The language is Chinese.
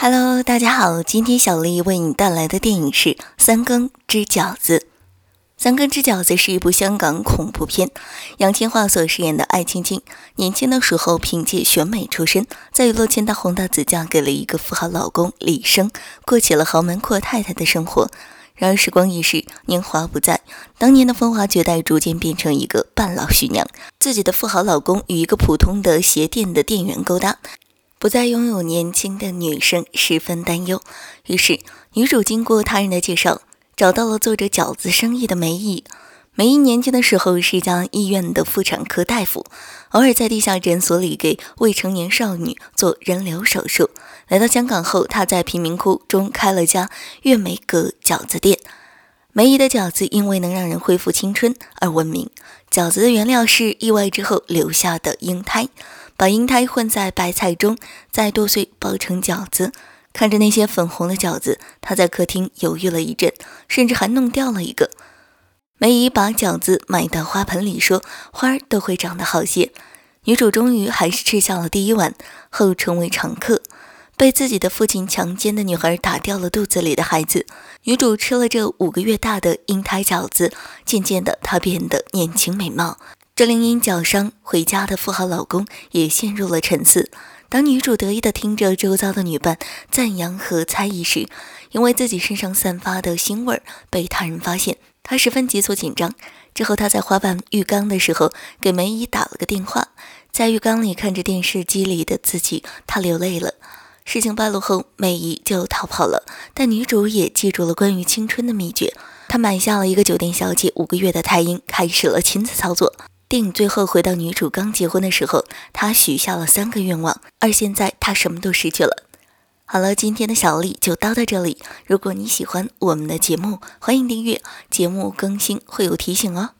Hello，大家好，今天小丽为你带来的电影是《三更之饺子》。《三更之饺子》是一部香港恐怖片，杨千嬅所饰演的艾青青，年轻的时候凭借选美出身，在娱乐圈大红大紫，嫁给了一个富豪老公李生，过起了豪门阔太太的生活。然而时光易逝，年华不在，当年的风华绝代逐渐变成一个半老徐娘，自己的富豪老公与一个普通的鞋店的店员勾搭。不再拥有年轻的女生十分担忧，于是女主经过他人的介绍，找到了做着饺子生意的梅姨。梅姨年轻的时候是一家医院的妇产科大夫，偶尔在地下诊所里给未成年少女做人流手术。来到香港后，她在贫民窟中开了家月梅阁饺子店。梅姨的饺子因为能让人恢复青春而闻名。饺子的原料是意外之后留下的婴胎。把婴胎混在白菜中，再剁碎包成饺子。看着那些粉红的饺子，他在客厅犹豫了一阵，甚至还弄掉了一个。梅姨把饺子埋到花盆里，说：“花儿都会长得好些。”女主终于还是吃下了第一碗，后成为常客。被自己的父亲强奸的女孩打掉了肚子里的孩子。女主吃了这五个月大的婴胎饺子，渐渐的，她变得年轻美貌。这令因脚伤回家的富豪老公也陷入了沉思。当女主得意地听着周遭的女伴赞扬和猜疑时，因为自己身上散发的腥味被他人发现，她十分急促紧张。之后，她在花瓣浴缸的时候给梅姨打了个电话，在浴缸里看着电视机里的自己，她流泪了。事情败露后，梅姨就逃跑了，但女主也记住了关于青春的秘诀。她买下了一个酒店小姐五个月的胎婴，开始了亲自操作。电影最后回到女主刚结婚的时候，她许下了三个愿望，而现在她什么都失去了。好了，今天的小丽就叨到这里。如果你喜欢我们的节目，欢迎订阅，节目更新会有提醒哦。